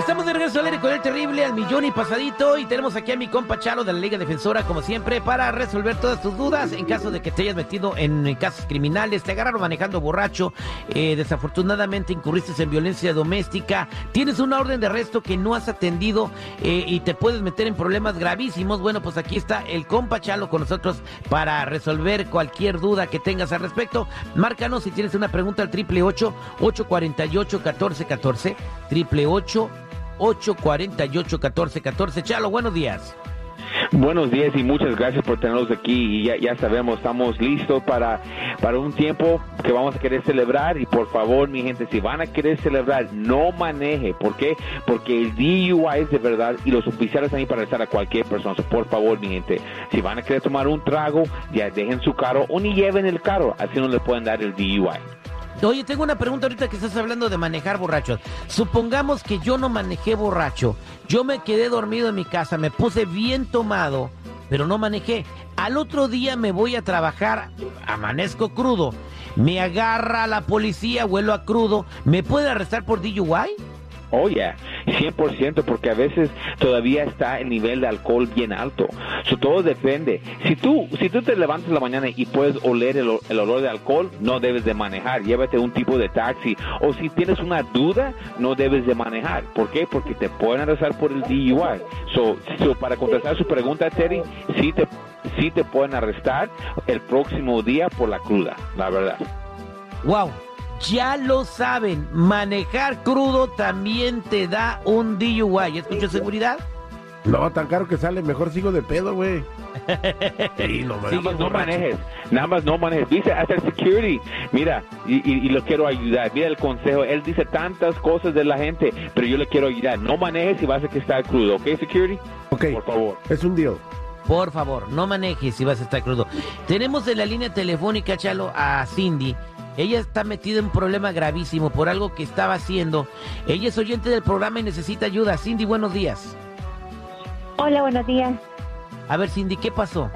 Estamos de regreso al aire con el terrible al millón y pasadito y tenemos aquí a mi compa Chalo de la Liga Defensora como siempre para resolver todas tus dudas en caso de que te hayas metido en casos criminales, te agarraron manejando borracho, eh, desafortunadamente incurriste en violencia doméstica, tienes una orden de arresto que no has atendido eh, y te puedes meter en problemas gravísimos. Bueno, pues aquí está el compa Chalo con nosotros para resolver cualquier duda que tengas al respecto. Márcanos si tienes una pregunta al 888-848-1414, 888 848-1414. Chalo, buenos días. Buenos días y muchas gracias por tenernos aquí. Y ya, sabemos, estamos listos para, para un tiempo que vamos a querer celebrar. Y por favor, mi gente, si van a querer celebrar, no maneje. ¿Por qué? Porque el DUI es de verdad y los oficiales están ahí para arrestar a cualquier persona. por favor, mi gente, si van a querer tomar un trago, ya dejen su carro o ni lleven el carro. Así no le pueden dar el DUI. Oye, tengo una pregunta ahorita que estás hablando de manejar borrachos. Supongamos que yo no manejé borracho. Yo me quedé dormido en mi casa, me puse bien tomado, pero no manejé. Al otro día me voy a trabajar, amanezco crudo. Me agarra la policía, vuelo a crudo. ¿Me puede arrestar por DUI? Oh, yeah, 100%, porque a veces todavía está el nivel de alcohol bien alto. So, todo depende. Si tú, si tú te levantas la mañana y puedes oler el, olor de alcohol, no debes de manejar. Llévate un tipo de taxi. O si tienes una duda, no debes de manejar. ¿Por qué? Porque te pueden arrestar por el DUI. So, para contestar su pregunta, Terry, sí te, sí te pueden arrestar el próximo día por la cruda, la verdad. Wow. Ya lo saben, manejar crudo también te da un DUI. ¿Escucho seguridad? No, tan caro que sale, mejor sigo de pedo, güey. no, nada más no manejes, nada más no manejes. Dice hasta el security, mira, y, lo quiero ayudar. Mira el consejo, él dice tantas cosas de la gente, pero yo le quiero ayudar. No manejes si vas a que estar crudo, ¿ok, security? Ok, por favor. Es un deal. Por favor, no manejes si vas a estar crudo. Tenemos en la línea telefónica, Chalo, a Cindy. Ella está metida en un problema gravísimo por algo que estaba haciendo. Ella es oyente del programa y necesita ayuda. Cindy, buenos días. Hola, buenos días. A ver, Cindy, ¿qué pasó?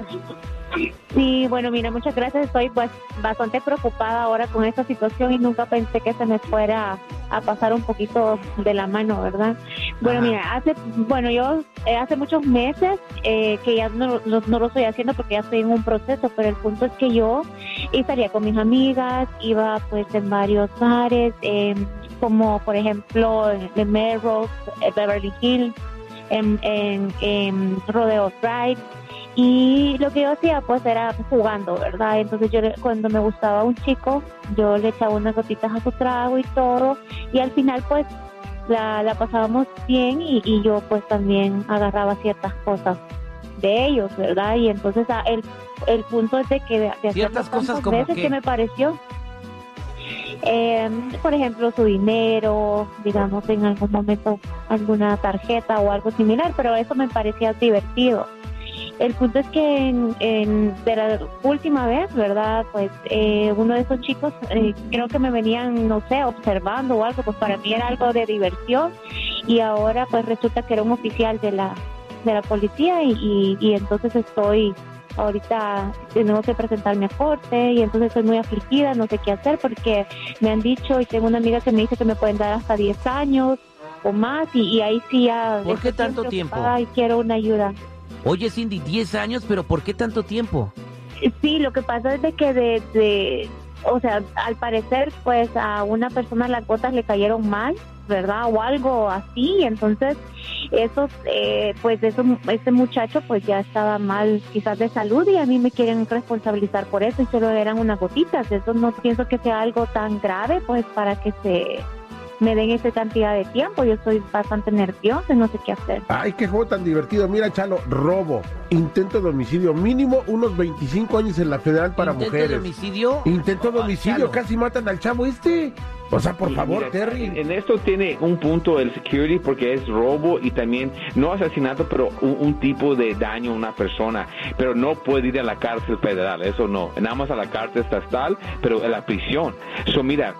Sí, bueno, mira, muchas gracias. Estoy pues bastante preocupada ahora con esta situación y nunca pensé que se me fuera a pasar un poquito de la mano, ¿verdad? Bueno, mira, hace, bueno, yo eh, hace muchos meses eh, que ya no, no, lo estoy haciendo porque ya estoy en un proceso, pero el punto es que yo estaría con mis amigas, iba pues en varios bares, em, como por ejemplo en Melrose, Beverly Hills, en, en, en Rodeo Drive y lo que yo hacía pues era jugando, ¿verdad? Entonces yo cuando me gustaba un chico, yo le echaba unas gotitas a su trago y todo. Y al final pues la, la pasábamos bien y, y, yo pues también agarraba ciertas cosas de ellos, ¿verdad? Y entonces ah, el, el punto es de que de, ciertas cosas como veces que... me pareció eh, por ejemplo, su dinero, digamos, en algún momento alguna tarjeta o algo similar, pero eso me parecía divertido. El punto es que en, de la última vez, ¿verdad? Pues eh, uno de esos chicos eh, creo que me venían, no sé, observando o algo, pues para mí era algo de diversión y ahora pues resulta que era un oficial de la, de la policía y, y, entonces estoy ahorita tengo que presentarme a corte y entonces estoy muy afligida, no sé qué hacer porque me han dicho y tengo una amiga que me dice que me pueden dar hasta 10 años o más y, ahí sí ya... ¿Por qué tanto tiempo? Ay, quiero una ayuda. Oye, Cindy, 10 años, pero ¿por qué tanto tiempo? Sí, lo que pasa es de que de, o sea, al parecer, pues a una persona las gotas le cayeron mal, ¿verdad? O algo así, entonces esos, eh, pues eso, ese muchacho pues ya estaba mal quizás de salud y a mí me quieren responsabilizar por eso y solo eran unas gotitas, eso no pienso que sea algo tan grave pues para que se me den esa cantidad de tiempo. Yo estoy bastante nerviosa, no sé qué hacer. Ay, qué juego tan divertido. Mira, Chalo, robo, intento de homicidio, mínimo unos 25 años en la federal para mujeres. ¿Intento de homicidio? Intento de homicidio, casi matan al chavo este. O sea, por favor, Terry. En esto tiene un punto el security porque es robo y también, no asesinato, pero un, tipo de daño a una persona. Pero no puede ir a la cárcel federal, eso no. Nada más a la cárcel estatal, pero en la prisión. Eso, mira,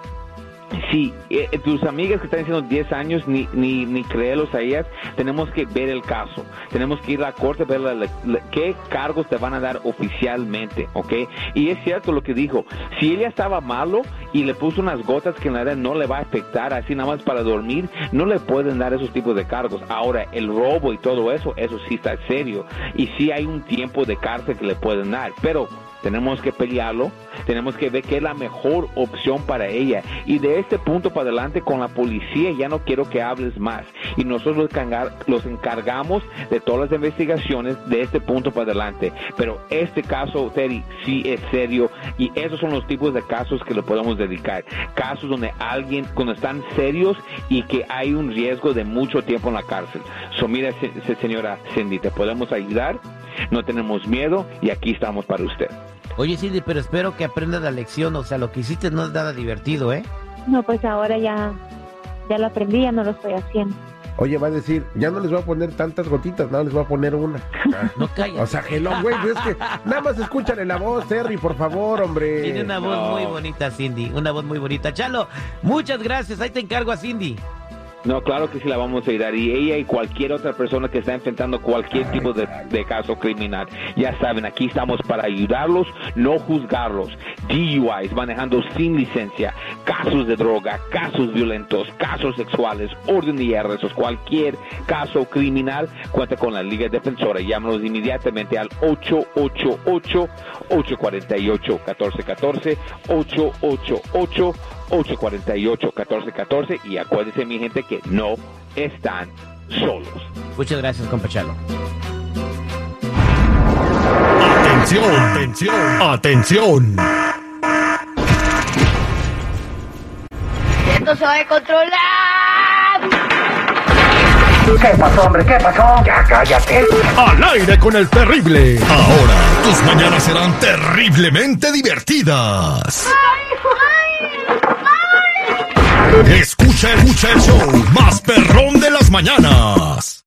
si eh, tus amigas que están diciendo 10 años, ni, ni, ni creerlos a ellas, tenemos que ver el caso. Tenemos que ir a la corte, ver la- la- la- qué cargos te van a dar oficialmente, ¿ok? Y es cierto lo que dijo. Si ella estaba malo y le puso unas gotas que en realidad no le va a afectar, así nada más para dormir, no le pueden dar esos tipos de cargos. Ahora, el robo y todo eso, eso sí está serio. Y sí hay un tiempo de cárcel que le pueden dar. Pero tenemos que pelearlo, tenemos que ver qué es la mejor opción para ella. Y de este punto para adelante con la policía ya no quiero que hables más. Y nosotros los, encar- los encargamos de todas las investigaciones de este punto para adelante. Pero este caso, Terry, sí es serio y esos son los tipos de casos que le podemos dedicar. Casos donde alguien, cuando están serios y que hay un riesgo de mucho tiempo en la cárcel. So, mira, se- se- señora Cindy, te podemos ayudar, no tenemos miedo y aquí estamos para usted. Oye, Cindy, pero espero que aprendas la lección. O sea, lo que hiciste no es nada divertido, ¿eh? No, pues ahora ya, ya lo aprendí, ya no lo estoy haciendo. Oye, va a decir, ya no les voy a poner tantas gotitas, no les voy a poner una. Ah. No calles. O sea, hello, güey, es que nada más escúchale la voz, Terry, por favor, hombre. Tiene una voz No. muy bonita, Cindy. Una voz muy bonita. Chalo, muchas gracias. Ahí te encargo a Cindy. No, claro que sí la vamos a ayudar. Y ella y cualquier otra persona que está enfrentando cualquier tipo de, caso criminal, ya saben, aquí estamos para ayudarlos, no juzgarlos. DUIs, manejando sin licencia, casos de droga, casos violentos, casos sexuales, orden de arrestos, cualquier caso criminal, cuenta con la Liga Defensora. Llámanos inmediatamente al 888-848-1414, 888 848-1414 y acuérdense mi gente que no están solos. Muchas gracias, compa Chalo. Atención, atención, atención. Esto se va a controlar. ¿Qué pasó, hombre? ¿Qué pasó? Ya cállate. Al aire con el terrible. Ahora, tus mañanas serán terriblemente divertidas. Escucha, escucha el show más perrón de las mañanas.